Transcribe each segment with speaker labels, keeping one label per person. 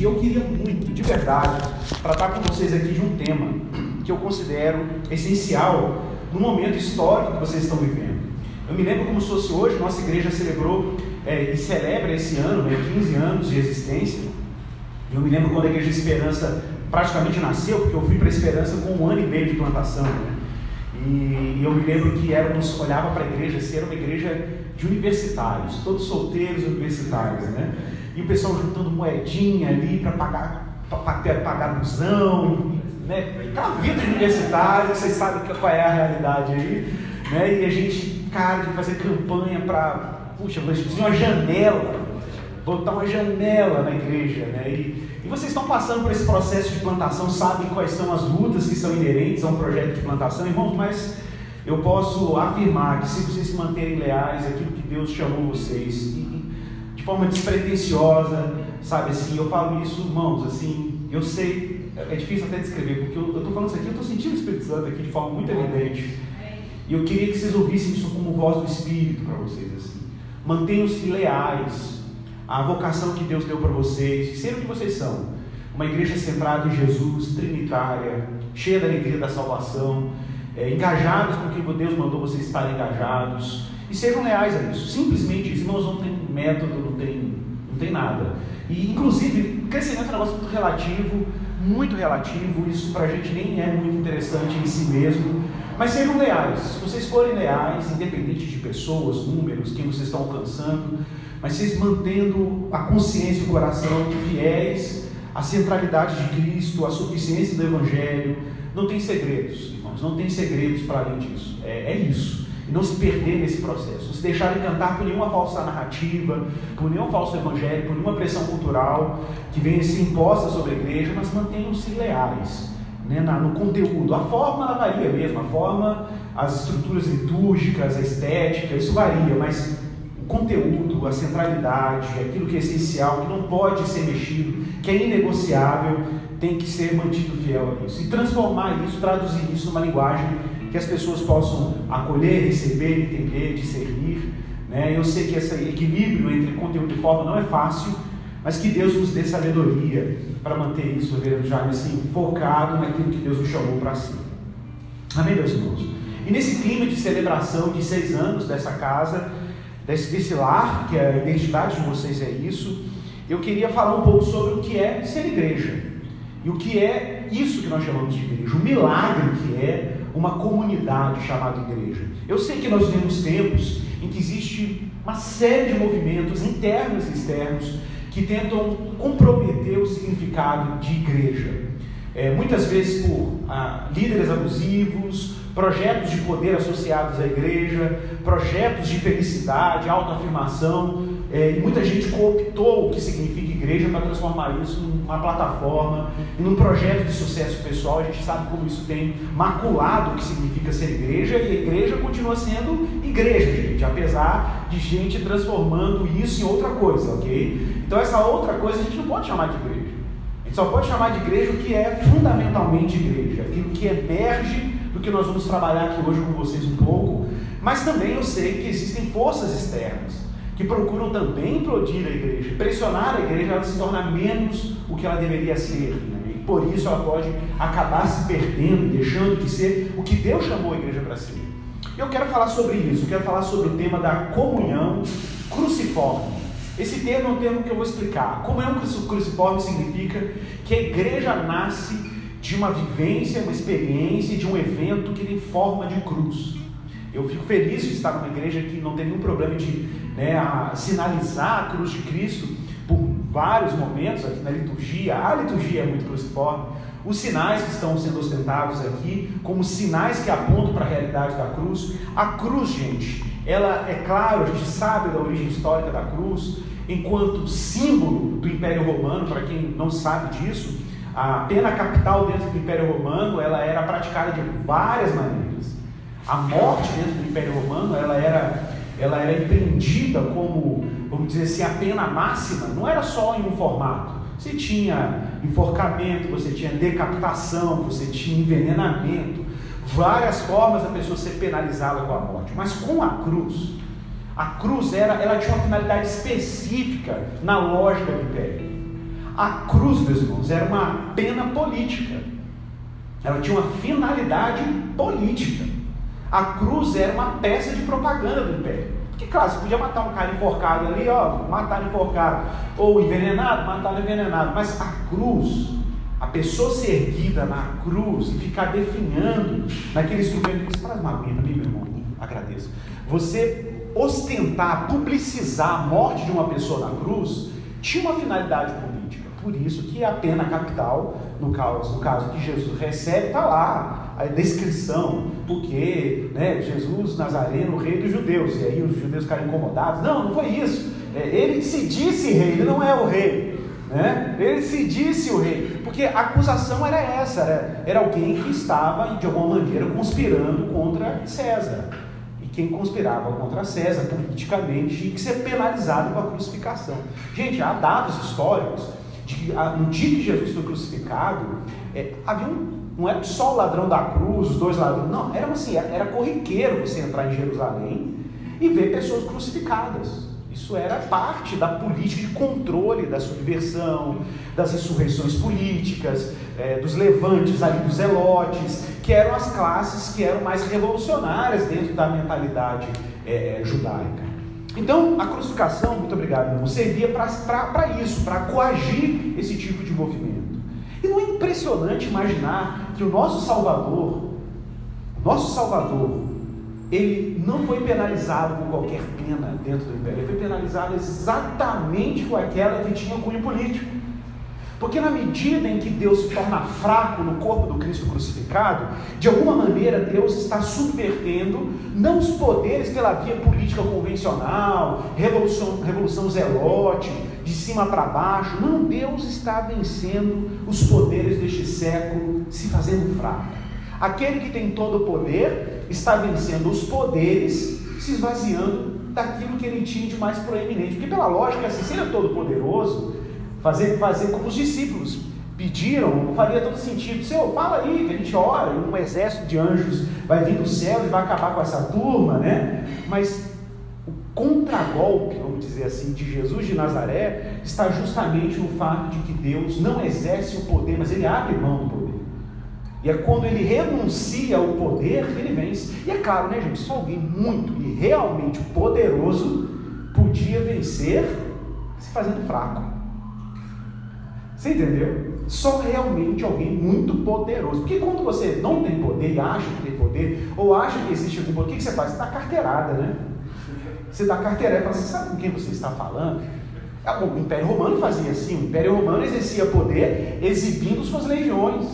Speaker 1: E eu queria muito, de verdade, tratar com vocês aqui de um tema que eu considero essencial no momento histórico que vocês estão vivendo. Eu me lembro como se fosse hoje, nossa igreja celebrou é, e celebra esse ano, né, 15 anos de existência. Eu me lembro quando a Igreja Esperança praticamente nasceu, porque eu fui para a Esperança com um ano e meio de plantação. Né? E eu me lembro que éramos, olhava para a igreja, assim, era uma igreja de universitários, todos solteiros universitários, né? E o pessoal juntando moedinha ali para pagar, para pagar busão, né? Aquela vida de universitário, vocês sabem qual é a realidade aí, né? E a gente, cara, de fazer campanha para, puxa, tinha uma janela, botar uma janela na igreja, né? E, e vocês estão passando por esse processo de plantação, sabem quais são as lutas que são inerentes a um projeto de plantação, irmãos, mas eu posso afirmar que se vocês se manterem leais àquilo que Deus chamou vocês, e, de forma despretensiosa, sabe assim, eu falo isso, irmãos, assim, eu sei, é difícil até descrever, porque eu estou falando isso aqui, eu estou sentindo o Espírito Santo aqui de forma muito evidente. E eu queria que vocês ouvissem isso como voz do Espírito para vocês, assim. Mantenham-se leais à vocação que Deus deu para vocês, ser o que vocês são. Uma igreja centrada em Jesus, trinitária, cheia da alegria da salvação, é, engajados com o que Deus mandou vocês estarem engajados, e sejam leais a isso. Simplesmente isso, irmãos, não tem método, não tem, não tem nada. E, inclusive, crescimento é um negócio muito relativo, muito relativo, isso para a gente nem é muito interessante em si mesmo, mas sejam leais. Se vocês forem leais, independente de pessoas, números, quem vocês estão alcançando, mas vocês mantendo a consciência e o coração fiéis à centralidade de Cristo, à suficiência do Evangelho, não tem segredos, irmãos, não tem segredos para além disso. É, é isso. Não se perder nesse processo, não se deixar encantar por nenhuma falsa narrativa, por nenhum falso evangelho, por nenhuma pressão cultural que venha se imposta sobre a igreja, mas mantenham-se leais né, no conteúdo. A forma ela varia mesmo, a forma, as estruturas litúrgicas, a estética, isso varia, mas o conteúdo, a centralidade, aquilo que é essencial, que não pode ser mexido, que é inegociável, tem que ser mantido fiel a isso. E transformar isso, traduzir isso numa linguagem que as pessoas possam acolher, receber, entender, discernir. Né? Eu sei que esse equilíbrio entre conteúdo e forma não é fácil, mas que Deus nos dê sabedoria para manter isso, reverendo Jaime, assim, focado naquilo que Deus nos chamou para si. Amém, meus irmãos? E nesse clima de celebração de seis anos dessa casa, desse, desse lar, que a identidade de vocês é isso, eu queria falar um pouco sobre o que é ser igreja. E o que é isso que nós chamamos de igreja, o milagre que é uma comunidade chamada igreja. Eu sei que nós vivemos tempos em que existe uma série de movimentos internos e externos que tentam comprometer o significado de igreja. É, muitas vezes por ah, líderes abusivos, projetos de poder associados à igreja, projetos de felicidade, autoafirmação, é, e muita gente cooptou o que significa igreja para transformar isso numa plataforma num projeto de sucesso pessoal. A gente sabe como isso tem maculado o que significa ser igreja, e a igreja continua sendo igreja, gente, apesar de gente transformando isso em outra coisa, ok? Então, essa outra coisa a gente não pode chamar de igreja. A gente só pode chamar de igreja o que é fundamentalmente igreja, aquilo que emerge do que nós vamos trabalhar aqui hoje com vocês um pouco, mas também eu sei que existem forças externas que procuram também implodir a igreja, pressionar a igreja ela se tornar menos o que ela deveria ser. Né? E por isso ela pode acabar se perdendo, deixando de ser o que Deus chamou a igreja para ser. Eu quero falar sobre isso, eu quero falar sobre o tema da comunhão cruciforme. Esse termo é um termo que eu vou explicar. Comunhão cruciforme significa que a igreja nasce de uma vivência, uma experiência, de um evento que tem forma de cruz. Eu fico feliz de estar numa igreja que não tem nenhum problema de né, sinalizar a cruz de Cristo por vários momentos aqui na liturgia. A liturgia é muito cruciforme. Os sinais que estão sendo ostentados aqui, como sinais que apontam para a realidade da cruz. A cruz, gente, ela é claro, a gente sabe da origem histórica da cruz, enquanto símbolo do Império Romano, para quem não sabe disso, a pena capital dentro do Império Romano, ela era praticada de várias maneiras. A morte dentro do Império Romano, ela era, ela era empreendida como, vamos dizer assim, a pena máxima, não era só em um formato. Você tinha enforcamento, você tinha decapitação, você tinha envenenamento, várias formas da pessoa ser penalizada com a morte. Mas com a cruz, a cruz era, ela tinha uma finalidade específica na lógica do império. A cruz, meus irmãos, era uma pena política. Ela tinha uma finalidade política. A cruz era uma peça de propaganda do império. Porque, claro, você podia matar um cara enforcado ali, ó, matar enforcado, ou envenenado, matar envenenado, mas a cruz, a pessoa ser erguida na cruz e ficar definhando naquele instrumento, você faz uma aguinha meu irmão, agradeço. Você ostentar, publicizar a morte de uma pessoa na cruz, tinha uma finalidade política. Por isso que a pena capital, no caso, no caso que Jesus recebe, está lá, a descrição, porque né, Jesus Nazareno, rei dos judeus, e aí os judeus ficaram incomodados. Não, não foi isso. É, ele se disse rei, ele não é o rei. Né? Ele se disse o rei, porque a acusação era essa: era, era alguém que estava, de alguma maneira, conspirando contra César quem conspirava contra César politicamente tinha que ser penalizado com a crucificação. Gente, há dados históricos de no dia que Jesus foi crucificado, é, havia um, não era só o ladrão da cruz, os dois ladrões, não, era assim, era corriqueiro você entrar em Jerusalém e ver pessoas crucificadas. Isso era parte da política de controle da subversão, das ressurreições políticas, é, dos levantes ali dos zelotes, que eram as classes que eram mais revolucionárias dentro da mentalidade é judaica. Então, a crucificação, muito obrigado, irmão, servia para isso, para coagir esse tipo de movimento. E não é impressionante imaginar que o nosso Salvador, nosso Salvador, ele não foi penalizado com qualquer pena dentro do império, ele foi penalizado exatamente com aquela que tinha cunho político. Porque na medida em que Deus se torna fraco no corpo do Cristo crucificado, de alguma maneira Deus está subvertendo não os poderes pela via política convencional, revolução, revolução zelote, de cima para baixo. Não, Deus está vencendo os poderes deste século, se fazendo fraco. Aquele que tem todo o poder está vencendo os poderes, se esvaziando daquilo que ele tinha de mais proeminente. Porque pela lógica, assim, se ele é todo poderoso, Fazer, fazer como os discípulos pediram, não faria todo sentido. Senhor, fala aí que a gente ora, um exército de anjos vai vir do céu e vai acabar com essa turma, né? Mas o contragolpe, vamos dizer assim, de Jesus de Nazaré está justamente no fato de que Deus não exerce o poder, mas ele abre mão do poder. E é quando ele renuncia ao poder que ele vence. E é claro, né, gente? Só alguém muito e realmente poderoso podia vencer se fazendo fraco. Você entendeu? Só realmente alguém muito poderoso. Porque quando você não tem poder e acha que tem poder, ou acha que existe algum poder, o que você faz? Você dá carteirada, né? Você dá carteirada e fala, você sabe com quem você está falando? É, o Império Romano fazia assim, o Império Romano exercia poder exibindo suas legiões.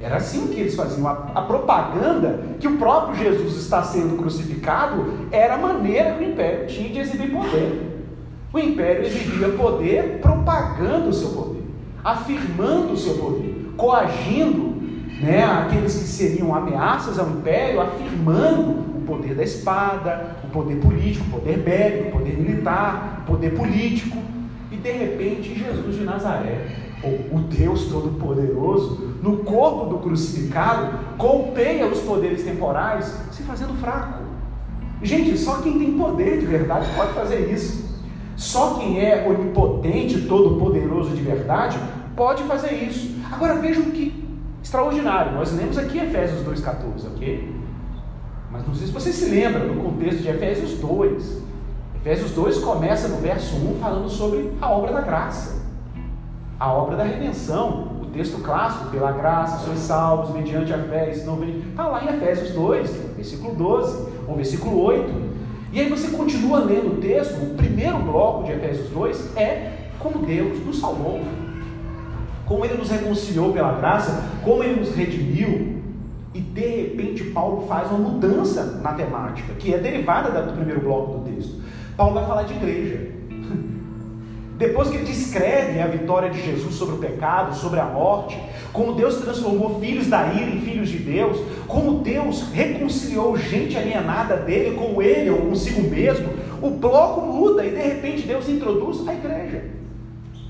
Speaker 1: Era assim que eles faziam. A, a, propaganda que o próprio Jesus está sendo crucificado era a maneira que o Império tinha de exibir poder. O Império exibia poder propagando o seu poder afirmando o seu poder, coagindo né, aqueles que seriam ameaças ao império, afirmando o poder da espada, o poder político, o poder bélico, o poder militar, o poder político. E de repente Jesus de Nazaré, o Deus Todo-Poderoso, no corpo do crucificado, golpeia os poderes temporais, se fazendo fraco. Gente, só quem tem poder de verdade pode fazer isso. Só quem é onipotente, todo-poderoso de verdade, pode fazer isso. Agora vejam que extraordinário. Nós lemos aqui Efésios 2,14, ok? Mas não sei se você se lembra do contexto de Efésios 2. Efésios 2 começa no verso 1 falando sobre a obra da graça, a obra da redenção. O texto clássico, pela graça sois salvos mediante a fé. Está lá em Efésios 2, versículo 12, ou versículo 8. E aí você continua lendo o texto, o primeiro bloco de Efésios 2 é como Deus nos salvou, como Ele nos reconciliou pela graça, como Ele nos redimiu. E de repente Paulo faz uma mudança na temática, que é derivada do primeiro bloco do texto. Paulo vai falar de igreja. Depois que ele descreve a vitória de Jesus sobre o pecado, sobre a morte, como Deus transformou filhos da ira em filhos de Deus, como Deus reconciliou gente alienada dele com ele ou consigo mesmo, o bloco muda e de repente Deus introduz a igreja.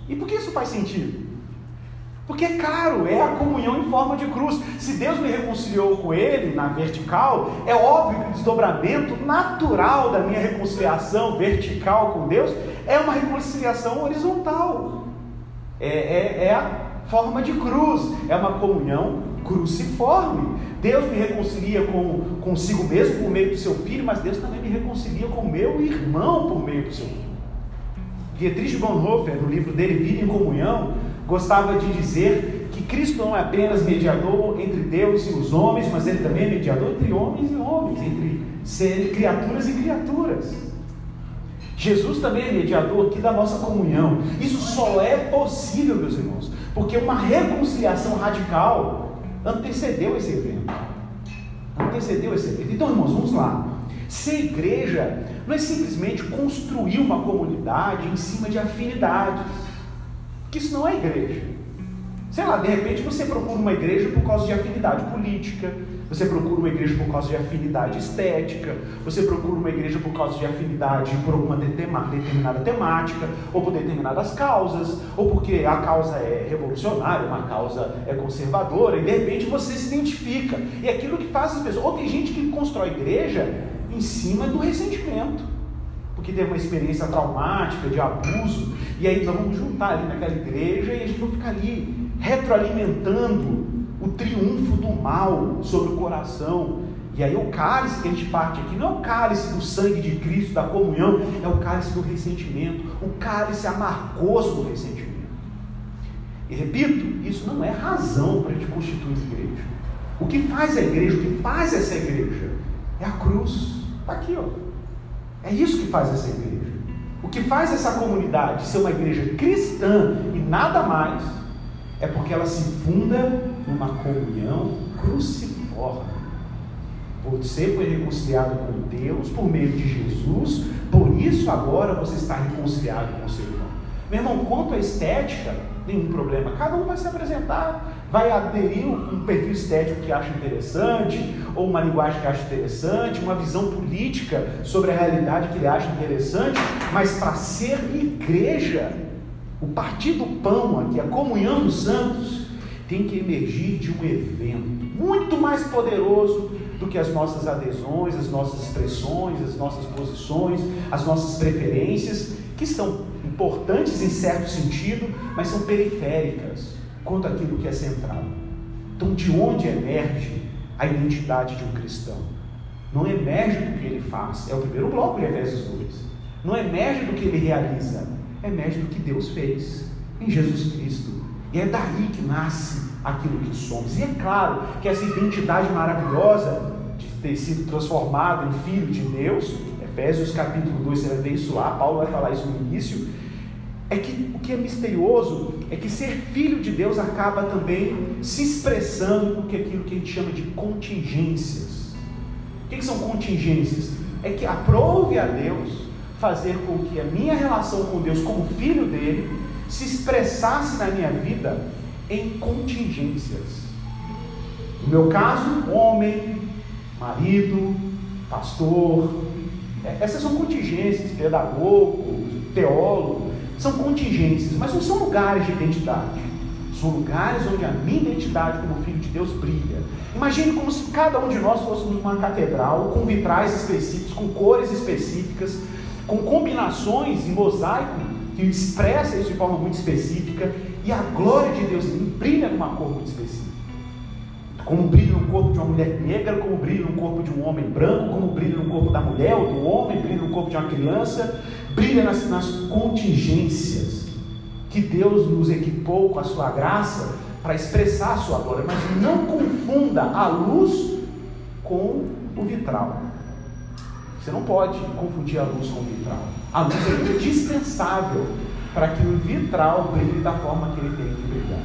Speaker 1: E por que isso faz sentido? Porque é caro, é a comunhão em forma de cruz. Se Deus me reconciliou com Ele na vertical, é óbvio que o desdobramento natural da minha reconciliação vertical com Deus é uma reconciliação horizontal. É, é, é a forma de cruz, é uma comunhão cruciforme. Deus me reconcilia com, consigo mesmo por meio do seu filho, mas Deus também me reconcilia com meu irmão por meio do seu filho. Dietrich Bonhoeffer, no livro dele, Vida em Comunhão, gostava de dizer que Cristo não é apenas mediador entre Deus e os homens, mas ele também é mediador entre homens e homens, entre criaturas e criaturas. Jesus também é mediador aqui da nossa comunhão. Isso só é possível, meus irmãos, porque uma reconciliação radical antecedeu esse evento. Antecedeu esse evento. Então, irmãos, vamos lá. Ser igreja não é simplesmente construir uma comunidade em cima de afinidades. Que isso não é igreja. Sei lá, de repente você procura uma igreja por causa de afinidade política, você procura uma igreja por causa de afinidade estética, você procura uma igreja por causa de afinidade por alguma determinada temática, ou por determinadas causas, ou porque a causa é revolucionária, uma causa é conservadora, e de repente você se identifica. E é aquilo que faz as pessoas. Ou tem gente que constrói igreja em cima do ressentimento, porque teve uma experiência traumática de abuso, e aí nós vamos juntar ali naquela igreja e a gente vai ficar ali retroalimentando o triunfo do mal sobre o coração. E aí o cálice que a gente parte aqui não é o cálice do sangue de Cristo, da comunhão, é o cálice do ressentimento, o cálice amargoso do ressentimento. E repito, isso não é razão para a gente constituir igreja. O que faz a igreja, o que faz essa igreja, é a cruz. Está aqui, ó. É isso que faz essa igreja. O que faz essa comunidade ser uma igreja cristã e nada mais é porque ela se funda numa comunhão cruciforme. Você foi reconciliado com Deus por meio de Jesus, por isso agora você está reconciliado com o seu irmão. Meu irmão, quanto à estética, nenhum problema. Cada um vai se apresentar, vai aderir um perfil estético que acha interessante, ou uma linguagem que acha interessante, uma visão política sobre a realidade que ele acha interessante, mas para ser igreja, o partir do pão aqui, a comunhão dos santos, tem que emergir de um evento muito mais poderoso do que as nossas adesões, as nossas expressões, as nossas posições, as nossas preferências, que são importantes em certo sentido, mas são periféricas quanto àquilo que é central. Então, de onde emerge a identidade de um cristão? Não emerge do que ele faz, é o primeiro bloco de Efésios 2. Não emerge do que ele realiza, emerge do que Deus fez em Jesus Cristo. E é daí que nasce aquilo que somos. E é claro que essa identidade maravilhosa de ter sido transformado em filho de Deus, Efésios capítulo 2, você vai ver isso lá, Paulo vai falar isso no início, é que o que é misterioso é que ser filho de Deus acaba também se expressando é aquilo que a gente chama de contingências. O que, que são contingências? É que aprove a Deus fazer com que a minha relação com Deus como filho dele se expressasse na minha vida em contingências. No meu caso, homem, marido, pastor, é, essas são contingências, pedagogo, teólogo, são contingências, mas não são lugares de identidade. São lugares onde a minha identidade como filho de Deus brilha. Imagine como se cada um de nós fôssemos uma catedral com vitrais específicos, com cores específicas, com combinações em mosaico que expressa isso de forma muito específica, e a glória de Deus brilha numa cor muito específica. Como brilha no corpo de uma mulher negra, como brilha no corpo de um homem branco, como brilha no corpo da mulher ou do homem, brilha no corpo de uma criança, brilha nas, nas contingências que Deus nos equipou com a sua graça para expressar a sua glória. Mas não confunda a luz com o vitral. Você não pode confundir a luz com o vitral. A luz é indispensável para que o vitral brilhe da forma que ele tem que brilhar.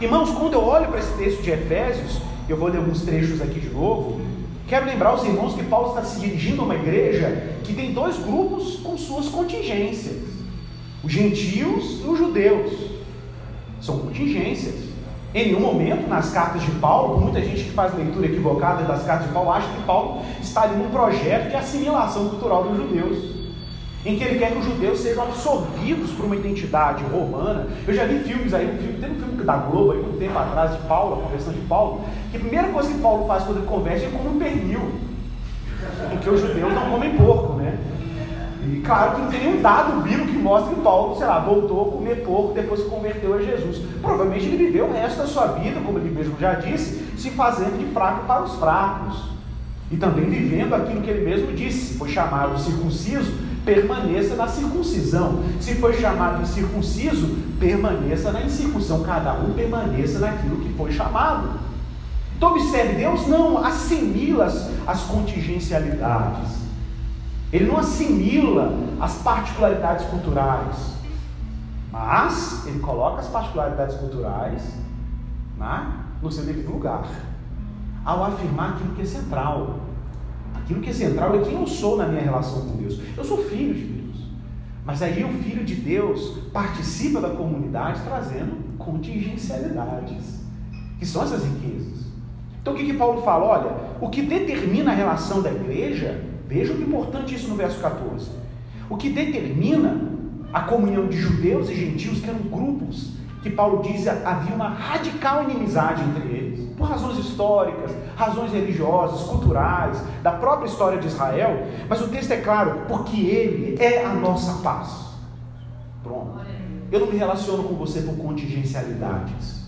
Speaker 1: Irmãos, quando eu olho para esse texto de Efésios, eu vou ler alguns trechos aqui de novo. Quero lembrar os irmãos que Paulo está se dirigindo a uma igreja que tem dois grupos com suas contingências: os gentios e os judeus. São contingências. Em nenhum momento, nas cartas de Paulo, muita gente que faz leitura equivocada das cartas de Paulo acha que Paulo está ali num projeto de assimilação cultural dos judeus, em que ele quer que os judeus sejam absorvidos por uma identidade romana. Eu já vi filmes aí, um filme, tem um filme da Globo aí, um tempo atrás, de Paulo, a conversão de Paulo, que a primeira coisa que Paulo faz quando ele converte é comer um pernil, em que os judeus não comem porco, né? E claro que não tem nenhum dado bíblico que mostre que Paulo, sei lá, voltou a comer porco depois que converteu a Jesus. Provavelmente ele viveu o resto da sua vida, como ele mesmo já disse, se fazendo de fraco para os fracos. E também vivendo aquilo que ele mesmo disse: se foi chamado circunciso, permaneça na circuncisão. Se foi chamado incircunciso, permaneça na incircuncisão. Cada um permaneça naquilo que foi chamado. Então, observe: Deus não assimila as, as contingencialidades. Ele não assimila as particularidades culturais, mas ele coloca as particularidades culturais né, no seu devido lugar, ao afirmar aquilo que é central. Aquilo que é central é quem eu sou na minha relação com Deus. Eu sou filho de Deus. Mas aí o filho de Deus participa da comunidade trazendo contingencialidades, que são essas riquezas. Então o que, que Paulo fala? Olha, o que determina a relação da igreja Veja que importante isso no verso 14. O que determina a comunhão de judeus e gentios, que eram grupos que Paulo diz havia uma radical inimizade entre eles, por razões históricas, razões religiosas, culturais, da própria história de Israel, mas o texto é claro, porque ele é a nossa paz. Pronto. Eu não me relaciono com você por contingencialidades.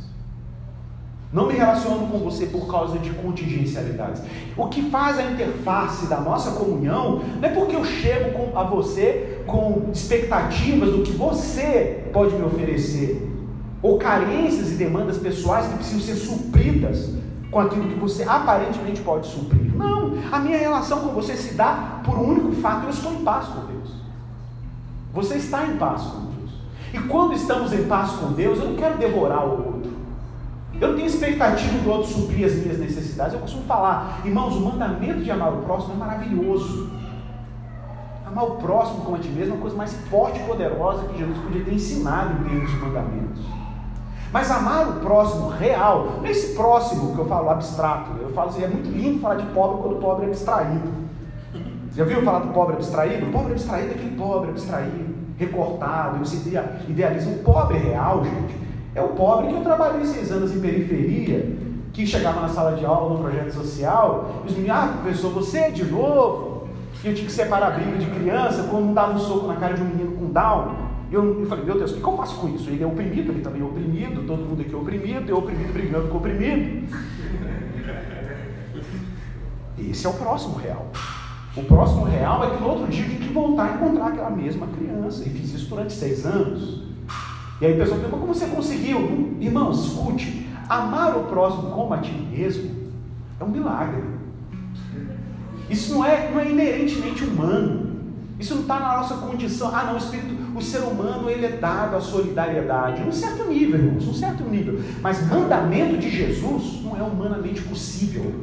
Speaker 1: Não me relaciono com você por causa de contingencialidades. O que faz a interface da nossa comunhão não é porque eu chego a você com expectativas do que você pode me oferecer, ou carências e demandas pessoais que precisam ser supridas com aquilo que você aparentemente pode suprir. Não, a minha relação com você se dá por um único fato: eu estou em paz com Deus. Você está em paz com Deus. E quando estamos em paz com Deus, eu não quero devorar o outro. Eu tenho expectativa do outro suprir as minhas necessidades. Eu costumo falar, irmãos, o mandamento de amar o próximo é maravilhoso. Amar o próximo como a ti mesmo é uma coisa mais forte e poderosa que Jesus podia ter ensinado em termos de mandamentos. Mas amar o próximo real, não é esse próximo que eu falo abstrato. Eu falo assim, é muito lindo falar de pobre quando o pobre é abstraído. Já viu falar do pobre abstraído? O pobre abstraído é aquele pobre abstraído, recortado, você idealiza um pobre real, gente é o pobre que eu trabalhei seis anos em periferia, que chegava na sala de aula no projeto social, e os meninos, ah, professor, você é de novo? E eu tinha que separar a briga de criança, um dava um soco na cara de um menino com Down. E eu, eu falei, meu Deus, o que, eu faço com isso? Ele é oprimido, ele também é oprimido, todo mundo aqui é oprimido, eu oprimido brigando com oprimido. Esse é o próximo real. O próximo real é que no outro dia eu tinha que voltar a encontrar aquela mesma criança. E fiz isso durante seis anos. E aí a pessoa pergunta, como você conseguiu? Irmão, escute, amar o próximo como a ti mesmo é um milagre. Isso não é, não é inerentemente humano. Isso não está na nossa condição. Ah, não, o espírito, o ser humano ele é dado à solidariedade, num certo nível, irmãos, num certo nível. Mas mandamento de Jesus não é humanamente possível,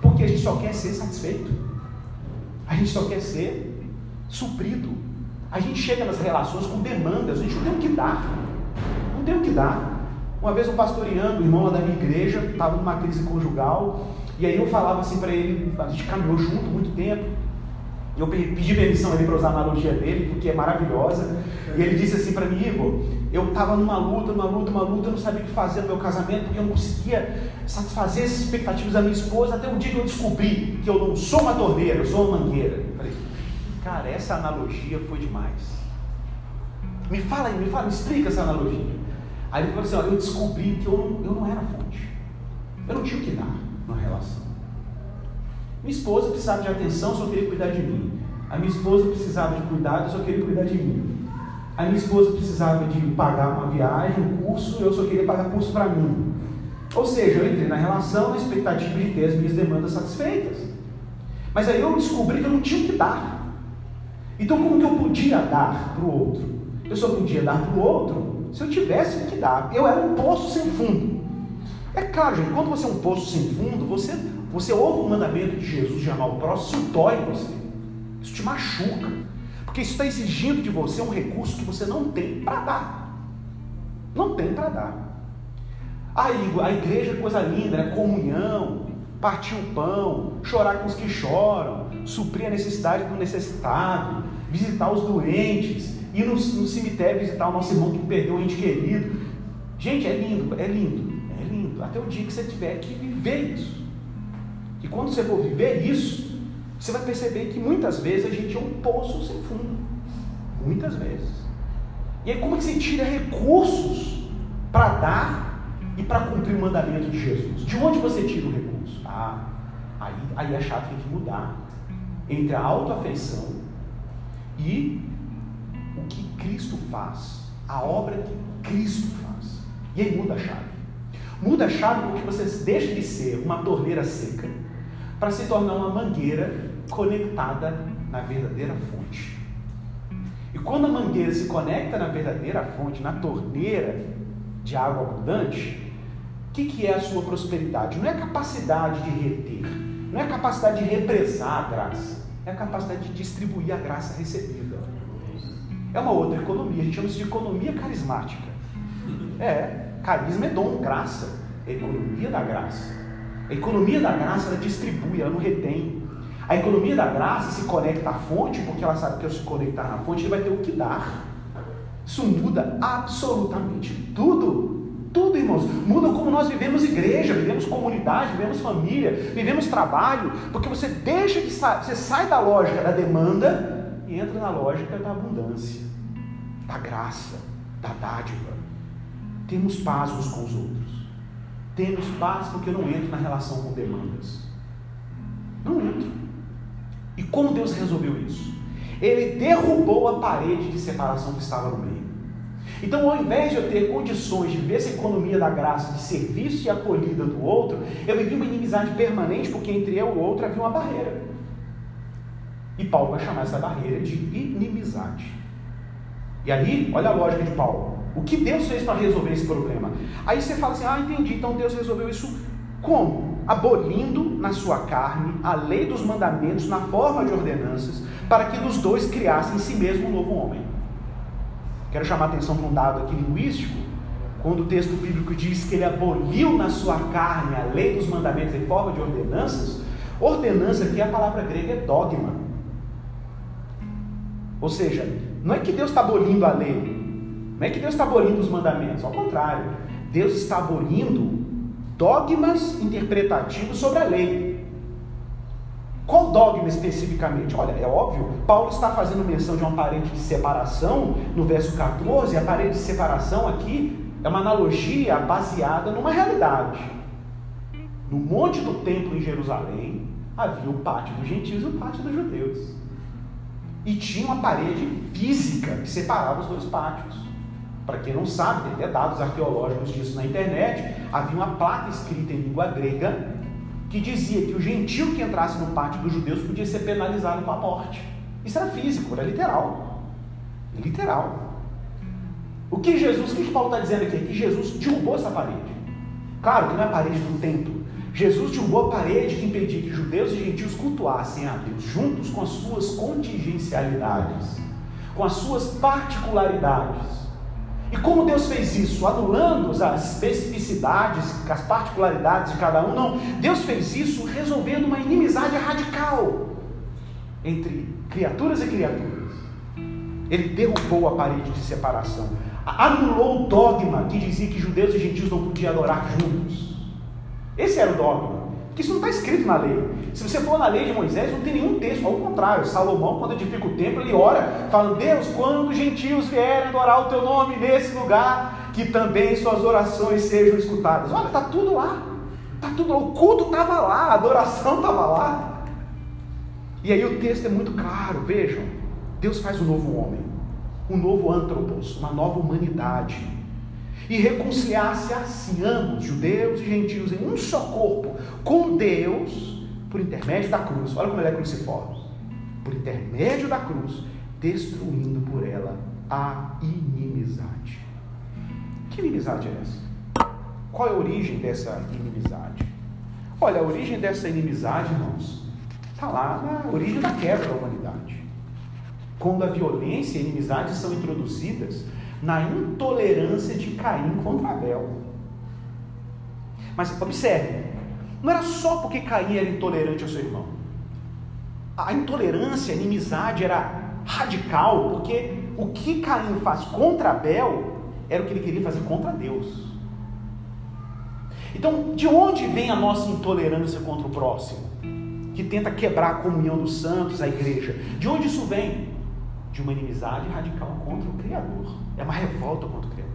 Speaker 1: porque a gente só quer ser satisfeito. A gente só quer ser suprido. A gente chega nas relações com demandas, a gente não tem o que dar tem o que dar. Uma vez um pastoreando, irmão lá da minha igreja, estava numa crise conjugal, e aí eu falava assim para ele, a gente caminhou junto muito tempo, eu pedi permissão a ele para usar a analogia dele, porque é maravilhosa, e ele disse assim para mim, Igor, eu estava numa luta, numa luta, numa luta, eu não sabia o que fazer no meu casamento, porque eu não conseguia satisfazer as expectativas da minha esposa, até um dia que eu descobri que eu não sou uma torneira, eu sou uma mangueira. Falei, cara, essa analogia foi demais. Me fala aí, me fala, me explica essa analogia. Aí ele falou assim: olha, eu descobri que eu não, eu não era fonte. Eu não tinha o que dar na relação. Minha esposa precisava de atenção, só queria cuidar de mim. A minha esposa precisava de cuidado, só queria cuidar de mim. A minha esposa precisava de pagar uma viagem, um curso, eu só queria pagar curso para mim. Ou seja, eu entrei na relação na expectativa de ter as minhas demandas satisfeitas. Mas aí eu descobri que eu não tinha o que dar. Então, como que eu podia dar para o outro? Eu só podia dar para o outro se eu tivesse que dar. Eu era um poço sem fundo. É claro, gente, quando você é um poço sem fundo, você, você ouve o mandamento de Jesus de amar o próximo, isso dói você. Isso te machuca. Porque isso está exigindo de você um recurso que você não tem para dar. Não tem para dar. Aí, a igreja é coisa linda, né? comunhão, partir o pão, chorar com os que choram, suprir a necessidade do necessitado, visitar os doentes, ir no, no cemitério visitar o nosso irmão que perdeu um ente querido. Gente, é lindo, é lindo, é lindo. Até o dia que você tiver que viver isso. E quando você for viver isso, você vai perceber que muitas vezes a gente é um poço sem fundo. Muitas vezes. E aí, como é que você tira recursos para dar e para cumprir o mandamento de Jesus? De onde você tira o recurso? Ah, aí, aí a chave tem que mudar entre a autoafeição e o que Cristo faz, a obra que Cristo faz. E aí muda a chave. Muda a chave porque você deixa de ser uma torneira seca para se tornar uma mangueira conectada na verdadeira fonte. E quando a mangueira se conecta na verdadeira fonte, na torneira de água abundante, o que, que é a sua prosperidade? Não é a capacidade de reter, não é a capacidade de represar a graça, é a capacidade de distribuir a graça recebida. É uma outra economia, a gente chama isso de economia carismática. É, carisma é dom, graça, é economia da graça. A economia da graça ela distribui, ela não retém. A economia da graça se conecta à fonte, porque ela sabe que ao se conectar na fonte ele vai ter o que dar. Isso muda absolutamente tudo. Tudo, irmãos. Muda como nós vivemos igreja, vivemos comunidade, vivemos família, vivemos trabalho, porque você deixa de você sai da lógica da demanda e entra na lógica da abundância, da graça, da dádiva. Temos paz uns com os outros. Temos paz porque eu não entro na relação com demandas. Não entro. E como Deus resolveu isso? Ele derrubou a parede de separação que estava no meio. Então, ao invés de eu ter condições de ver essa economia da graça, de serviço e acolhida do outro, eu vivi uma inimizade permanente, porque entre eu e o outro havia uma barreira. E Paulo vai chamar essa barreira de inimizade. E aí, olha a lógica de Paulo. O que Deus fez para resolver esse problema? Aí você fala assim: ah, entendi, então Deus resolveu isso como? Abolindo na sua carne a lei dos mandamentos na forma de ordenanças, para que dos dois criassem em si mesmo um novo homem. Quero chamar a atenção para um dado aqui linguístico. Quando o texto bíblico diz que ele aboliu na sua carne a lei dos mandamentos em forma de ordenanças, ordenança aqui a palavra grega é dogma. Ou seja, não é que Deus está abolindo a lei, não é que Deus está abolindo os mandamentos, ao contrário, Deus está abolindo dogmas interpretativos sobre a lei. Qual dogma especificamente? Olha, é óbvio, Paulo está fazendo menção de uma parede de separação no verso 14, a parede de separação aqui é uma analogia baseada numa realidade. No monte do templo em Jerusalém havia o pátio dos gentios e o pátio dos judeus. E tinha uma parede física que separava os dois pátios. Para quem não sabe, tem até dados arqueológicos disso na internet, havia uma placa escrita em língua grega que dizia que o gentio que entrasse no pátio dos judeus podia ser penalizado com a morte. Isso era físico, era literal. Literal. O que Jesus, o que Paulo está dizendo aqui? É que Jesus derrubou essa parede. Claro que não é a parede do templo. Jesus derrubou a parede que impedia que judeus e gentios cultuassem a Deus, juntos com as suas contingencialidades, com as suas particularidades. E como Deus fez isso? Anulando as especificidades, as particularidades de cada um? Não. Deus fez isso resolvendo uma inimizade radical entre criaturas e criaturas. Ele derrubou a parede de separação. Anulou o dogma que dizia que judeus e gentios não podiam adorar juntos. Esse era o dogma. Porque isso não está escrito na lei. Se você for na lei de Moisés, não tem nenhum texto. Ao contrário, Salomão, quando edifica o templo, ele ora, falando: Deus, quando os gentios vierem adorar o teu nome nesse lugar, que também suas orações sejam escutadas. Olha, está tudo lá. Está tudo lá. O culto estava lá, a adoração estava lá. E aí o texto é muito claro, vejam. Deus faz um novo homem, um novo antropos, uma nova humanidade e reconciliar-se assim, ambos, judeus e gentios, em um só corpo, com Deus, por intermédio da cruz. Olha como ele é cruciforme. Por intermédio da cruz, destruindo por ela a inimizade. Que inimizade é essa? Qual é a origem dessa inimizade? Olha, a origem dessa inimizade, irmãos, está lá na origem da quebra da humanidade. Quando a violência e a inimizade são introduzidas na intolerância de Caim contra Abel. Mas observe, não era só porque Caim era intolerante ao seu irmão. A intolerância, a inimizade era radical, porque o que Caim faz contra Abel era o que ele queria fazer contra Deus. Então, de onde vem a nossa intolerância contra o próximo? Que tenta quebrar a comunhão dos santos, a igreja. De onde isso vem? De uma inimizade radical contra o Criador. É uma revolta contra o Criador.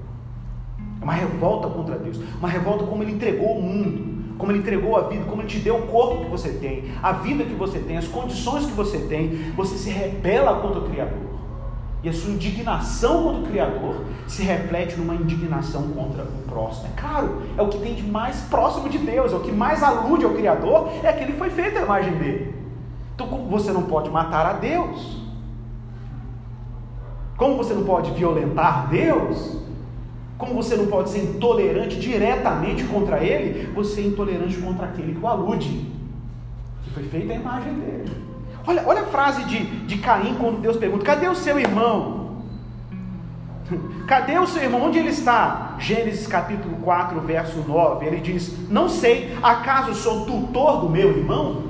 Speaker 1: É uma revolta contra Deus. Uma revolta como Ele entregou o mundo, como Ele entregou a vida, como Ele te deu o corpo que você tem, a vida que você tem, as condições que você tem. Você se rebela contra o Criador. E a sua indignação contra o Criador se reflete numa indignação contra o próximo. É claro, é o que tem de mais próximo de Deus, é o que mais alude ao Criador, é que foi feito a imagem dele. Então você não pode matar a Deus. Como você não pode violentar Deus, como você não pode ser intolerante diretamente contra Ele, você é intolerante contra aquele que o alude, que foi feita a imagem dele. Olha, olha a frase de, de Caim quando Deus pergunta: cadê o seu irmão? Cadê o seu irmão? Onde ele está? Gênesis capítulo 4, verso 9. Ele diz: Não sei, acaso sou tutor do meu irmão?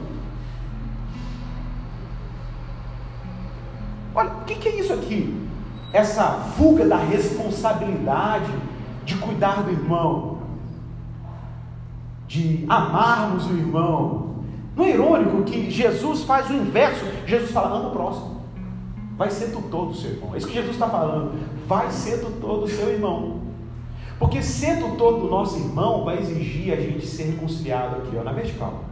Speaker 1: Olha, o que, que é isso aqui? Essa fuga da responsabilidade de cuidar do irmão, de amarmos o irmão. Não é irônico que Jesus faz o inverso? Jesus fala, ama o próximo. Vai ser tutor do seu irmão. É isso que Jesus está falando. Vai ser tutor do seu irmão. Porque ser tutor do nosso irmão vai exigir a gente ser reconciliado aqui, ó, na vertical.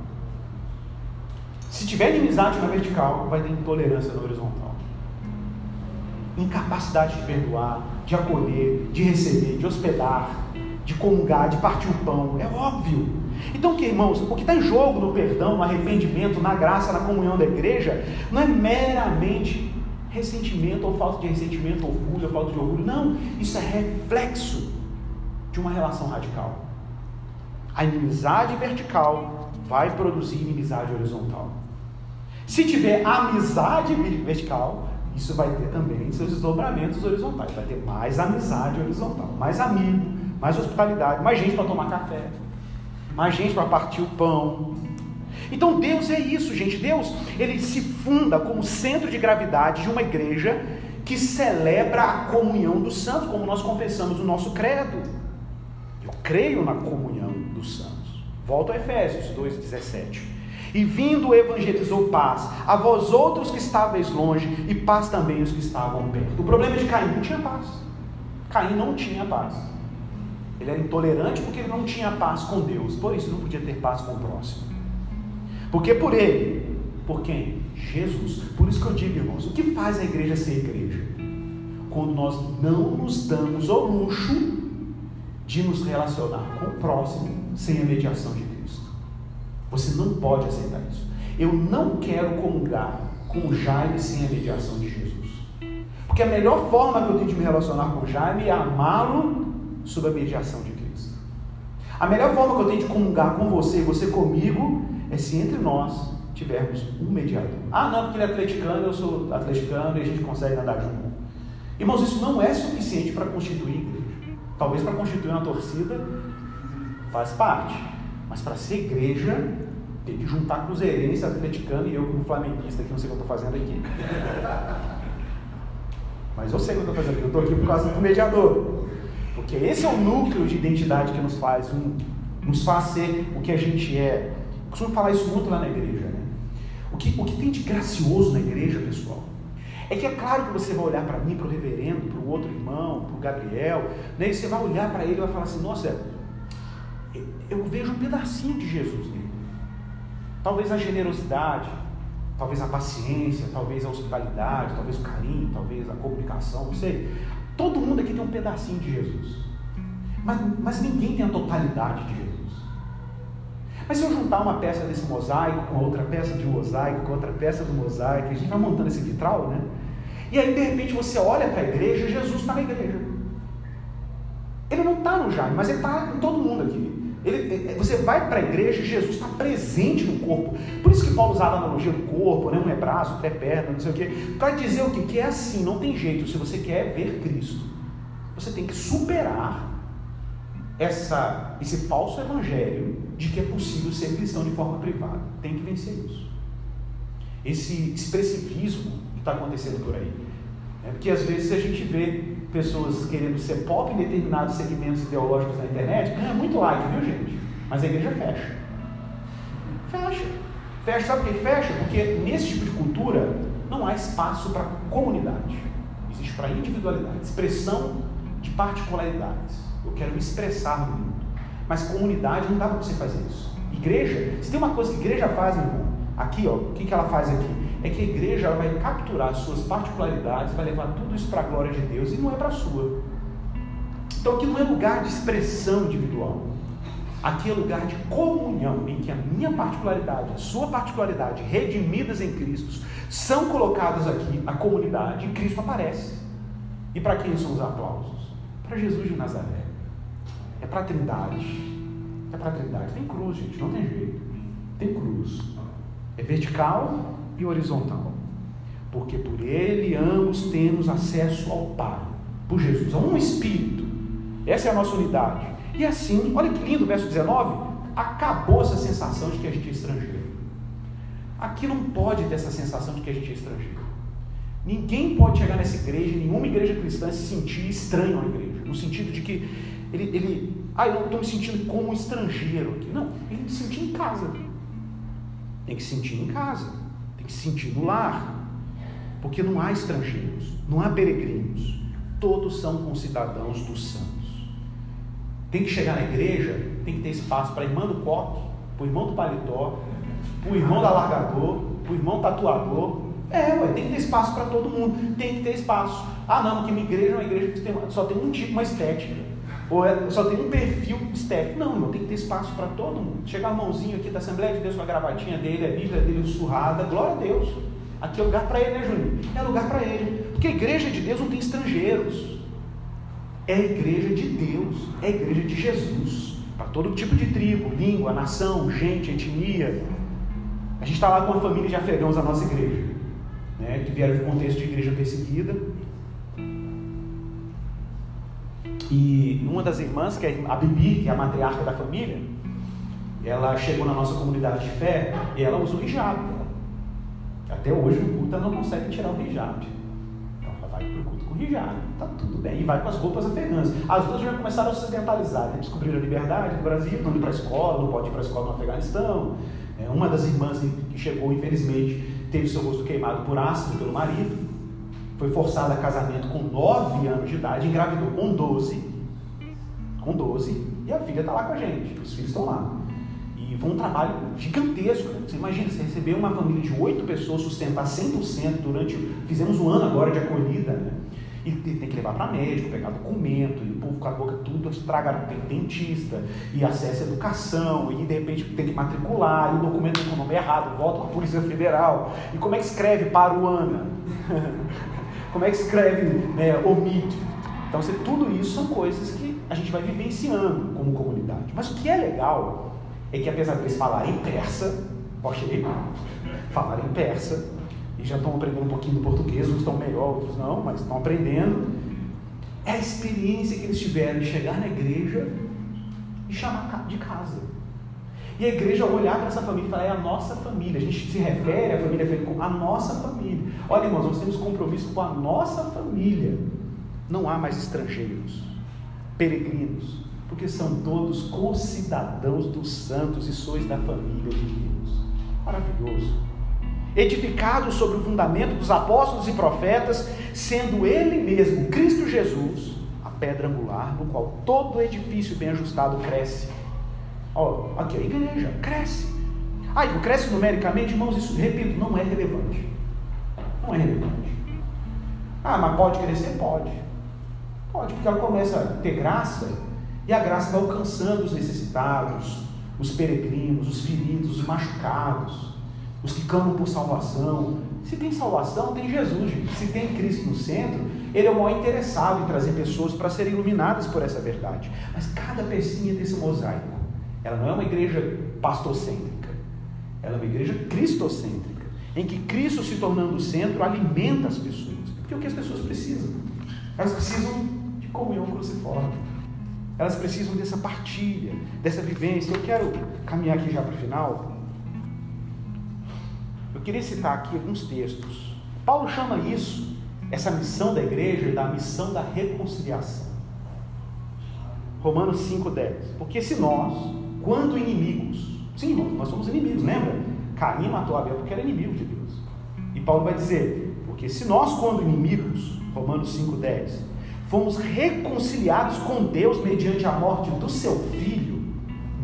Speaker 1: Se tiver inimizade na vertical, vai ter intolerância na horizontal incapacidade de perdoar, de acolher, de receber, de hospedar, de comungar, de partir o pão. É óbvio. Então, que irmãos, o que está em jogo no perdão, no arrependimento, na graça, na comunhão da igreja, não é meramente ressentimento ou falta de ressentimento, orgulho ou falta de orgulho. Não, isso é reflexo de uma relação radical. A inimizade vertical vai produzir inimizade horizontal. Se tiver amizade vertical, isso vai ter também seus desdobramentos horizontais. Vai ter mais amizade horizontal, mais amigo, mais hospitalidade, mais gente para tomar café, mais gente para partir o pão. Então Deus é isso, gente. Deus, ele se funda como centro de gravidade de uma igreja que celebra a comunhão dos santos, como nós confessamos no nosso credo. Eu creio na comunhão dos santos. Volto a Efésios 2:17. E vindo evangelizou paz a vós outros que estáveis longe, e paz também os que estavam perto. O problema de Caim não tinha paz. Caim não tinha paz. Ele era intolerante porque ele não tinha paz com Deus, por isso não podia ter paz com o próximo. Porque por ele, por quem? Jesus. Por isso que eu digo, irmãos, o que faz a igreja ser igreja? Quando nós não nos damos ao luxo de nos relacionar com o próximo sem a mediação de. Você não pode aceitar isso. Eu não quero comungar com o Jaime sem a mediação de Jesus. Porque a melhor forma que eu tenho de me relacionar com o Jaime é amá-lo sob a mediação de Cristo. A melhor forma que eu tenho de comungar com você e você comigo é se entre nós tivermos um mediador. Ah, não, porque ele é atleticano, eu sou atleticano e a gente consegue andar junto. Irmãos, isso não é suficiente para constituir igreja. Talvez para constituir uma torcida faz parte. Mas para ser igreja, tem que juntar cruzeirense, atleticano e eu como flamenguista, que não sei o que eu estou fazendo aqui. Mas eu sei o que eu estou fazendo aqui, eu estou aqui por causa do mediador. Porque esse é o núcleo de identidade que nos faz, um, nos faz ser o que a gente é. Eu costumo falar isso muito lá na igreja. Né? O, que, o que tem de gracioso na igreja, pessoal, é que é claro que você vai olhar para mim, para o reverendo, para o outro irmão, para o Gabriel, né? e você vai olhar para ele e vai falar assim: nossa, eu vejo um pedacinho de Jesus nele. Talvez a generosidade, talvez a paciência, talvez a hospitalidade, talvez o carinho, talvez a comunicação, não sei. Todo mundo aqui tem um pedacinho de Jesus. Mas, mas ninguém tem a totalidade de Jesus. Mas se eu juntar uma peça desse mosaico com outra peça de mosaico, com outra peça do mosaico, a gente vai montando esse vitral, né? E aí de repente você olha para a igreja Jesus está na igreja. Ele não está no Jaime, mas ele está em todo mundo aqui. Ele, você vai para a igreja e Jesus está presente no corpo. Por isso que Paulo usava a analogia do corpo, né? um é braço, outro é perna, não sei o quê. Para dizer o quê? Que é assim, não tem jeito. Se você quer ver Cristo, você tem que superar essa, esse falso evangelho de que é possível ser cristão de forma privada. Tem que vencer isso. Esse expressivismo que está acontecendo por aí. É porque às vezes a gente vê pessoas querendo ser pop em determinados segmentos ideológicos na internet, ganha muito like, viu gente? Mas a igreja fecha. Fecha. Fecha, sabe por que fecha? Porque nesse tipo de cultura não há espaço para comunidade. para individualidade, expressão de particularidades. Eu quero me expressar no mundo. Mas comunidade não dá para você fazer isso. Igreja, se tem uma coisa que a igreja faz, meu irmão, aqui, ó, o que, que ela faz aqui? É que a igreja vai capturar suas particularidades, vai levar tudo isso para a glória de Deus e não é para a sua. Então aqui não é lugar de expressão individual. Aqui é lugar de comunhão, em que a minha particularidade, a sua particularidade, redimidas em Cristo, são colocadas aqui, a comunidade, e Cristo aparece. E para quem são os aplausos? Para Jesus de Nazaré. É para a Trindade. É para a Trindade. Tem cruz, gente, não tem jeito. Tem cruz. É vertical e horizontal. Porque por ele ambos temos acesso ao Pai. Por Jesus. A um Espírito. Essa é a nossa unidade. E assim, olha que lindo, verso 19. Acabou essa sensação de que a gente é estrangeiro. Aqui não pode ter essa sensação de que a gente é estrangeiro. Ninguém pode chegar nessa igreja, nenhuma igreja cristã, se sentir estranho à igreja. No sentido de que ele, ele ah, eu estou me sentindo como um estrangeiro aqui. Não, ele me sentir em casa. Tem que sentir em casa. Sentir no lar. Porque não há estrangeiros, não há peregrinos. Todos são concidadãos dos santos. Tem que chegar na igreja, tem que ter espaço para a irmã do coque, para o irmão do paletó, para o irmão do alargador, para o irmão tatuador. É, ué, tem que ter espaço para todo mundo. Tem que ter espaço. Ah, não, porque minha igreja é uma igreja que só tem um tipo, uma estética. Ou é, só tem um perfil estético. Não, irmão, tem que ter espaço para todo mundo. Chegar o mãozinho aqui da Assembleia de Deus com a gravatinha dele, a Bíblia dele surrada, glória a Deus. Aqui é lugar para ele, né, Júnior? É lugar para ele. Porque a igreja de Deus não tem estrangeiros. É a igreja de Deus, é a igreja de Jesus. Para todo tipo de tribo, língua, nação, gente, etnia. A gente está lá com uma família de afegãos da nossa igreja, né, que vieram de contexto de igreja perseguida E uma das irmãs, que é a Bibi, que é a matriarca da família, ela chegou na nossa comunidade de fé e ela usa o hijab. Até hoje no culto não consegue tirar o hijab. Então ela vai para o culto com o hijab, tá tudo bem. E vai com as roupas afegãs. As duas já começaram a se ocidentalizar, né? descobriram a liberdade no Brasil, não ir para a escola, não pode ir para a escola no Afeganistão. É, uma das irmãs que chegou, infelizmente, teve seu rosto queimado por ácido pelo marido foi forçada a casamento com 9 anos de idade, engravidou com 12, com 12, e a filha está lá com a gente, os filhos estão lá. E foi um trabalho gigantesco. Né? Você imagina, você receber uma família de oito pessoas, sustentar 100% durante. Fizemos um ano agora de acolhida, né? E tem que levar para médico, pegar documento, e o povo com a boca tudo estragado, tem dentista, e acesso à educação, e de repente tem que matricular, e o documento com o nome errado, volta para a Polícia Federal. E como é que escreve para o Ana? como é que escreve né, omite. Então, tudo isso são coisas que a gente vai vivenciando como comunidade. Mas o que é legal é que, apesar de eles falarem persa, ok, falarem persa, e já estão aprendendo um pouquinho do português, uns estão melhor, outros não, mas estão aprendendo. É a experiência que eles tiveram de chegar na igreja e chamar de casa. E a igreja olhar para essa família e falar, é a nossa família. A gente se refere à família como a nossa família. Olha, irmãos, nós temos compromisso com a nossa família. Não há mais estrangeiros, peregrinos, porque são todos concidadãos dos santos e sois da família de Deus. Maravilhoso. Edificados sobre o fundamento dos apóstolos e profetas, sendo Ele mesmo, Cristo Jesus, a pedra angular, no qual todo edifício bem ajustado cresce Ó, aqui a igreja cresce. Ah, cresce numericamente, irmãos, isso, repito, não é relevante. Não é relevante. Ah, mas pode crescer? Pode. Pode, porque ela começa a ter graça e a graça vai alcançando os necessitados, os peregrinos, os feridos, os machucados, os que clamam por salvação. Se tem salvação, tem Jesus, gente. Se tem Cristo no centro, Ele é o maior interessado em trazer pessoas para serem iluminadas por essa verdade. Mas cada pecinha desse mosaico ela não é uma igreja pastocêntrica. Ela é uma igreja cristocêntrica, em que Cristo se tornando o centro alimenta as pessoas. Porque é o que as pessoas precisam? Elas precisam de comunhão cruciforme. Elas precisam dessa partilha, dessa vivência. Eu quero caminhar aqui já para o final. Eu queria citar aqui alguns textos. Paulo chama isso, essa missão da igreja, da missão da reconciliação. Romanos 5,10. Porque se nós, quando inimigos. Sim, irmãos, nós somos inimigos, lembra? Caim matou Abel porque era inimigo de Deus. E Paulo vai dizer, porque se nós, quando inimigos, Romanos 5,10. Fomos reconciliados com Deus mediante a morte do seu filho,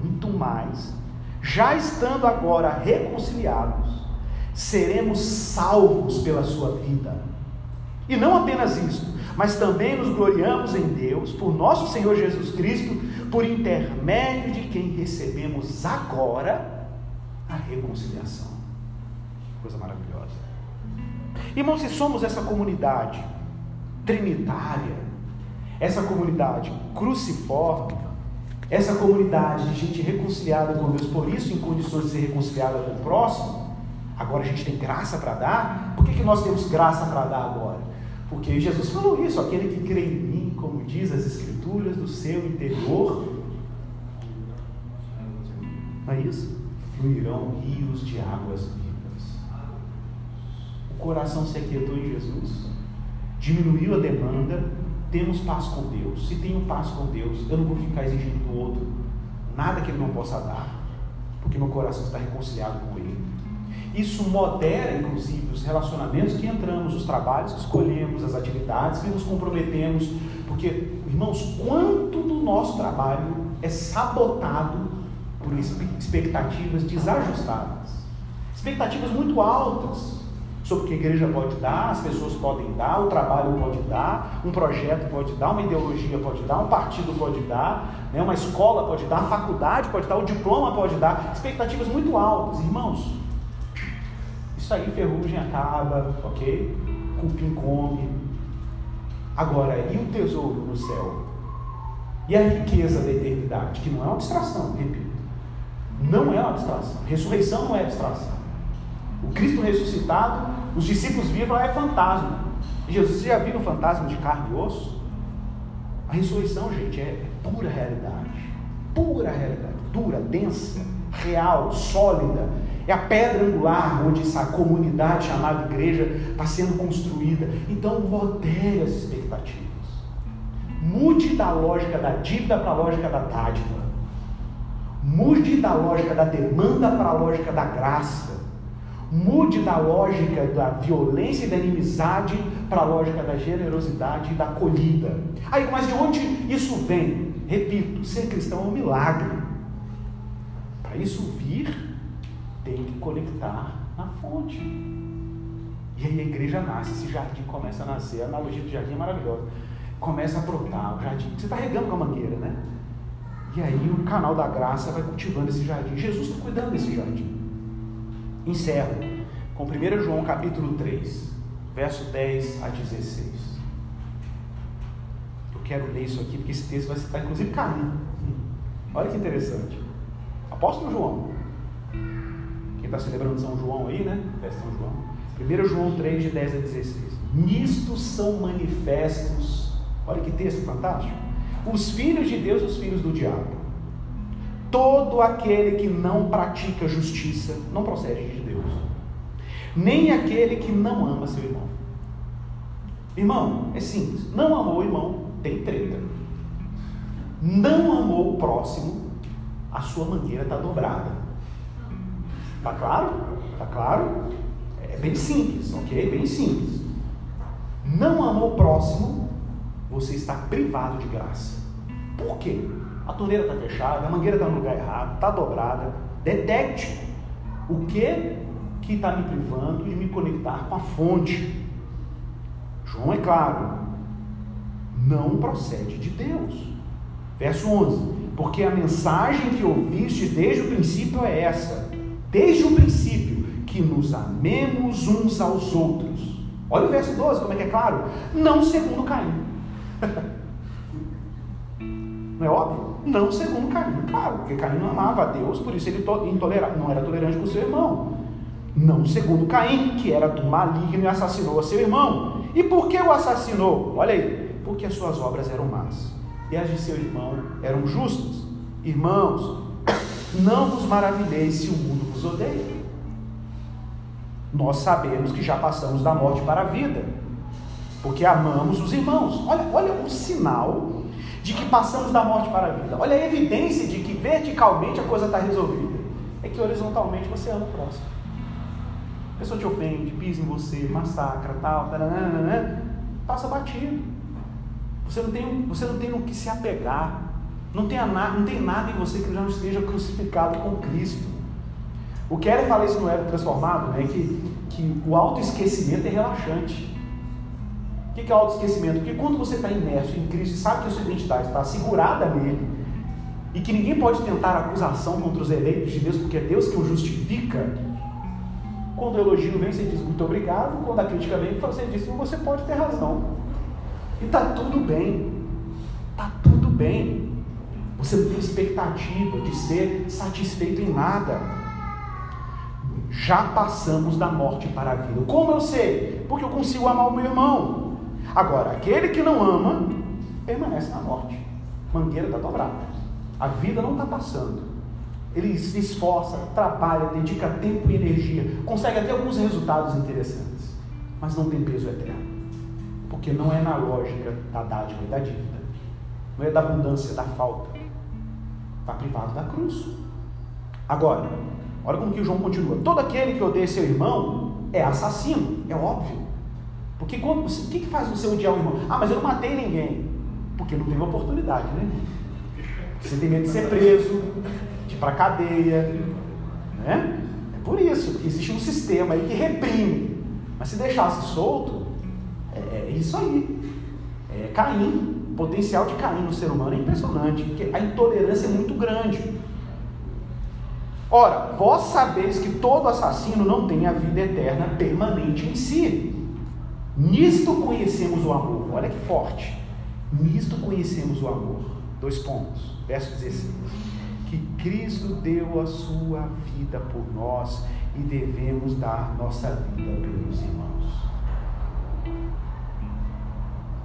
Speaker 1: muito mais. Já estando agora reconciliados, seremos salvos pela sua vida. E não apenas isso, mas também nos gloriamos em Deus, por nosso Senhor Jesus Cristo, por intermédio de quem recebemos agora a reconciliação. Coisa maravilhosa. Irmãos, se somos essa comunidade trinitária, essa comunidade cruciforme, essa comunidade de gente reconciliada com Deus, por isso em condições de ser reconciliada com o próximo, agora a gente tem graça para dar. Por que, que nós temos graça para dar agora? Porque Jesus falou isso: aquele que crê em mim, como diz as Escrituras, do seu interior, não é isso? Fluirão rios de águas vivas. O coração se aquietou em Jesus, diminuiu a demanda, temos paz com Deus. Se tenho paz com Deus, eu não vou ficar exigindo do outro nada que ele não possa dar, porque meu coração está reconciliado com Ele. Isso modera, inclusive, os relacionamentos que entramos, os trabalhos que escolhemos, as atividades que nos comprometemos, porque, irmãos, quanto do nosso trabalho é sabotado por expectativas desajustadas, expectativas muito altas sobre o que a igreja pode dar, as pessoas podem dar, o trabalho pode dar, um projeto pode dar, uma ideologia pode dar, um partido pode dar, né, uma escola pode dar, a faculdade pode dar, o diploma pode dar, expectativas muito altas, irmãos. Isso aí, ferrugem acaba, ok? Cupim come. Agora, e o tesouro no céu? E a riqueza da eternidade? Que não é uma abstração, repito. Não é uma abstração. Ressurreição não é abstração. O Cristo ressuscitado, os discípulos viram, é fantasma. Jesus, já viram um fantasma de carne e osso? A ressurreição, gente, é pura realidade. Pura realidade. Dura, densa, real, sólida é a pedra angular onde essa comunidade chamada igreja está sendo construída. Então, modere as expectativas. Mude da lógica da dívida para a lógica da dádiva. Mude da lógica da demanda para a lógica da graça. Mude da lógica da violência e da inimizade para a lógica da generosidade e da acolhida. Aí, mas de onde isso vem? Repito, ser cristão é um milagre. Para isso vir, tem que conectar na fonte. E aí a igreja nasce, esse jardim começa a nascer. A analogia do jardim é maravilhosa. Começa a brotar o jardim. Você está regando com a mangueira, né? E aí o canal da graça vai cultivando esse jardim. Jesus está cuidando desse jardim. Encerro com 1 João capítulo 3, verso 10 a 16. Eu quero ler isso aqui porque esse texto vai citar inclusive caminho. Olha que interessante. Apóstolo João, quem está celebrando São João aí, né? Festa São João. 1 João 3, de 10 a 16. Nisto são manifestos, olha que texto fantástico, os filhos de Deus os filhos do diabo. Todo aquele que não pratica justiça não procede de Deus, nem aquele que não ama seu irmão. Irmão, é simples. Não amou o irmão, tem treta. Não amou o próximo, a sua mangueira está dobrada. Tá claro? Tá claro? É bem simples, ok? Bem simples. Não amou o próximo, você está privado de graça. Por quê? A torneira está fechada, a mangueira está no lugar errado, está dobrada. Detecte o que que está me privando de me conectar com a fonte. João é claro, não procede de Deus. Verso 11: Porque a mensagem que ouviste desde o princípio é essa desde o princípio, que nos amemos uns aos outros. Olha o verso 12, como é que é claro? Não segundo Caim. não é óbvio? Não segundo Caim, claro, porque Caim não amava a Deus, por isso ele intolerava, não era tolerante com seu irmão. Não segundo Caim, que era do maligno e assassinou a seu irmão. E por que o assassinou? Olha aí, porque as suas obras eram más e as de seu irmão eram justas. Irmãos, não vos maravilheis se o mundo odeia. Nós sabemos que já passamos da morte para a vida, porque amamos os irmãos. Olha, olha o sinal de que passamos da morte para a vida. Olha a evidência de que verticalmente a coisa está resolvida. É que horizontalmente você ama o próximo. A pessoa te ofende, pisa em você, massacra, tal, taranana, passa batido. Você não tem, você não tem no que se apegar. Não tem, não tem nada em você que já não esteja crucificado com Cristo. O Keller fala isso no Ego Transformado, né? que, que o autoesquecimento é relaxante. O que é autoesquecimento? Porque quando você está imerso em Cristo e sabe que a sua identidade está segurada nele, e que ninguém pode tentar acusação contra os eleitos de Deus, porque é Deus que o justifica, quando o elogio vem, você diz muito obrigado, quando a crítica vem, você diz você pode ter razão. E está tudo bem. Está tudo bem. Você não tem expectativa de ser satisfeito em nada. Já passamos da morte para a vida. Como eu sei? Porque eu consigo amar o meu irmão. Agora, aquele que não ama, permanece na morte. Mangueira está dobrada. A vida não está passando. Ele se esforça, trabalha, dedica tempo e energia, consegue até alguns resultados interessantes, mas não tem peso eterno. Porque não é na lógica da dádiva e da dívida, não é da abundância, da falta. Está privado da cruz. Agora, olha como que o João continua: todo aquele que odeia seu irmão é assassino, é óbvio. Porque quando, o que, que faz você odiar o irmão? Ah, mas eu não matei ninguém. Porque não teve oportunidade, né? Você tem medo de ser preso, de ir para cadeia. Né? É por isso que existe um sistema aí que reprime. Mas se deixasse solto, é, é isso aí. É Caim. O potencial de Caim no ser humano é impressionante, porque a intolerância é muito grande. Ora, vós sabeis que todo assassino não tem a vida eterna permanente em si. Nisto conhecemos o amor. Olha que forte. Nisto conhecemos o amor. Dois pontos. Verso 16: Que Cristo deu a sua vida por nós e devemos dar nossa vida pelos irmãos.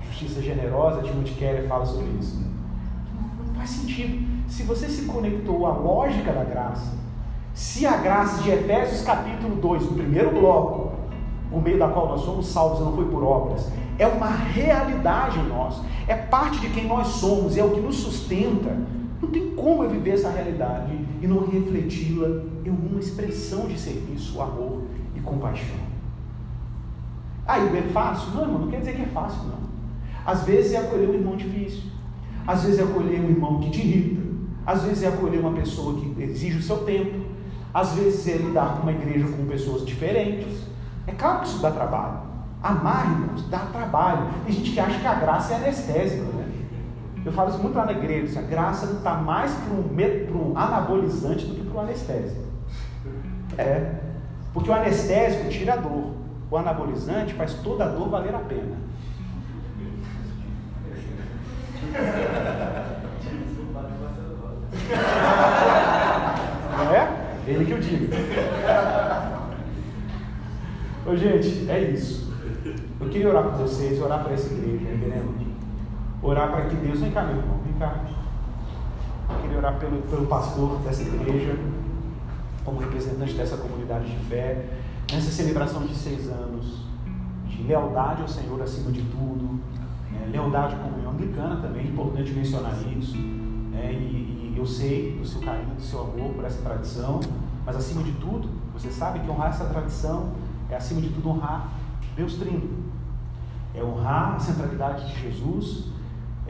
Speaker 1: Justiça generosa, Timothy Keller fala sobre isso. Não faz sentido. Se você se conectou à lógica da graça, se a graça de Efésios capítulo 2, no primeiro bloco, por meio da qual nós somos salvos não foi por obras, é uma realidade em nós, é parte de quem nós somos, é o que nos sustenta. Não tem como eu viver essa realidade e não refleti-la em uma expressão de serviço, amor e compaixão. Aí ah, é fácil? Não, irmão, não quer dizer que é fácil, não. Às vezes é acolher um irmão difícil, às vezes é acolher um irmão que te irrita, às vezes é acolher uma pessoa que exige o seu tempo, às vezes é lidar com uma igreja com pessoas diferentes. É claro que isso dá trabalho. Amar, irmãos, dá trabalho. Tem gente que acha que a graça é anestésica, né? Eu falo isso muito lá na igreja, assim, a graça não está mais para um, anabolizante do que para um anestésico. É. Porque o anestésico tira a dor. O anabolizante faz toda a dor valer a pena. Não é? Ele que eu digo. Ô, gente, é isso. Eu queria orar por vocês, orar para essa igreja, entendeu? Orar para que Deus, vem cá, meu irmão, vem cá. Eu queria orar pelo, pelo pastor dessa igreja, como representante dessa comunidade de fé, nessa celebração de seis anos, de lealdade ao Senhor acima de tudo, né? lealdade à comunhão anglicana também, é importante mencionar isso. Né? E, e eu sei do seu carinho, do seu amor por essa tradição, mas acima de tudo, você sabe que honrar essa tradição é acima de tudo honrar Deus Trino. É honrar a centralidade de Jesus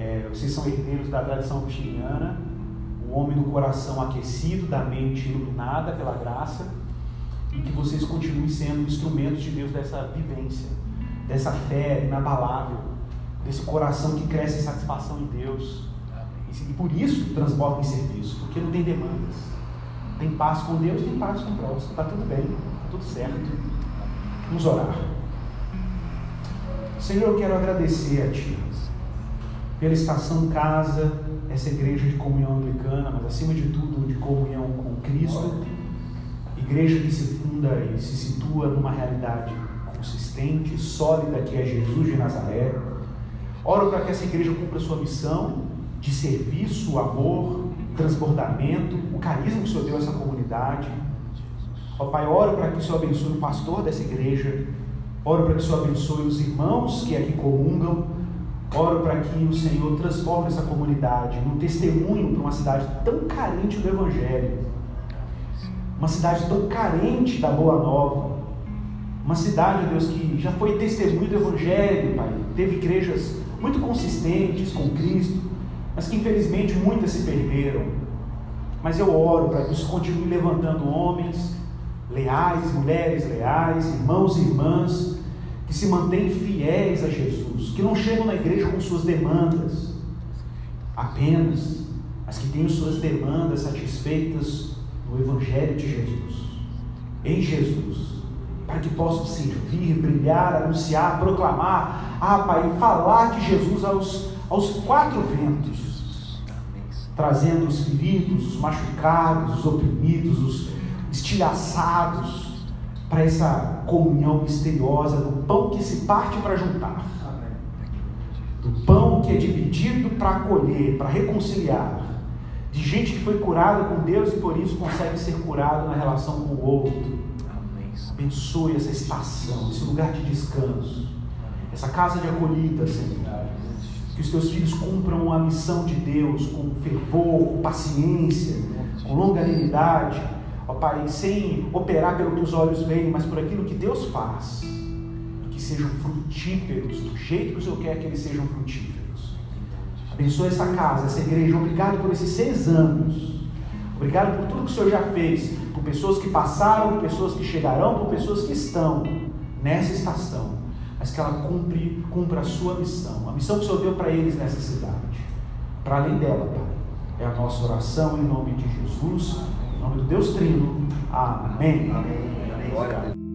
Speaker 1: é, vocês são herdeiros da tradição agostiniana, o homem do coração aquecido, da mente iluminada pela graça, e que vocês continuem sendo instrumentos de Deus dessa vivência, dessa fé inabalável, desse coração que cresce em satisfação em Deus. E por isso transbordam em serviço, porque não tem demandas. Tem paz com Deus, tem paz com o próximo. Está tudo bem, está tudo certo. Vamos orar. Senhor, eu quero agradecer a Ti pela estação casa, essa igreja de comunhão anglicana, mas acima de tudo de comunhão com Cristo, igreja que se funda e se situa numa realidade consistente, sólida, que é Jesus de Nazaré. Oro para que essa igreja cumpra sua missão de serviço, amor, transbordamento, o carisma que o Senhor deu a essa comunidade. Ó Pai, oro para que o Senhor abençoe o pastor dessa igreja, oro para que o Senhor abençoe os irmãos que aqui comungam, Oro para que o Senhor transforme essa comunidade num testemunho para uma cidade tão carente do Evangelho, uma cidade tão carente da Boa Nova, Uma cidade, Deus, que já foi testemunho do Evangelho, Pai. Teve igrejas muito consistentes com Cristo, mas que infelizmente muitas se perderam. Mas eu oro para que isso continue levantando homens leais, mulheres leais, irmãos e irmãs, que se mantêm fiéis a Jesus, que não chegam na igreja com suas demandas apenas, mas que tenham suas demandas satisfeitas no Evangelho de Jesus, em Jesus para que possam servir, brilhar, anunciar, proclamar, ah, Pai, falar de Jesus aos, aos quatro ventos, trazendo os feridos, os machucados, os oprimidos, os estilhaçados, para essa comunhão misteriosa do pão que se parte para juntar, do pão que é dividido para acolher, para reconciliar, de gente que foi curada com Deus e por isso consegue ser curado na relação com o outro. Abençoe essa estação, esse lugar de descanso, essa casa de acolhida, Senhor. Que os teus filhos cumpram a missão de Deus com fervor, com paciência, com longanimidade, ó Pai, sem operar pelo que os olhos veem, mas por aquilo que Deus faz. Que sejam frutíferos do jeito que o Senhor quer que eles sejam frutíferos. Abençoe essa casa, essa igreja. Obrigado por esses seis anos. Obrigado por tudo que o Senhor já fez por pessoas que passaram, por pessoas que chegarão, por pessoas que estão nessa estação, mas que ela cumpre, cumpra a sua missão, a missão que o Senhor deu para eles nessa cidade. Para além dela, Pai, é a nossa oração em nome de Jesus, em nome do Deus Trino. Amém. Amém. Amém.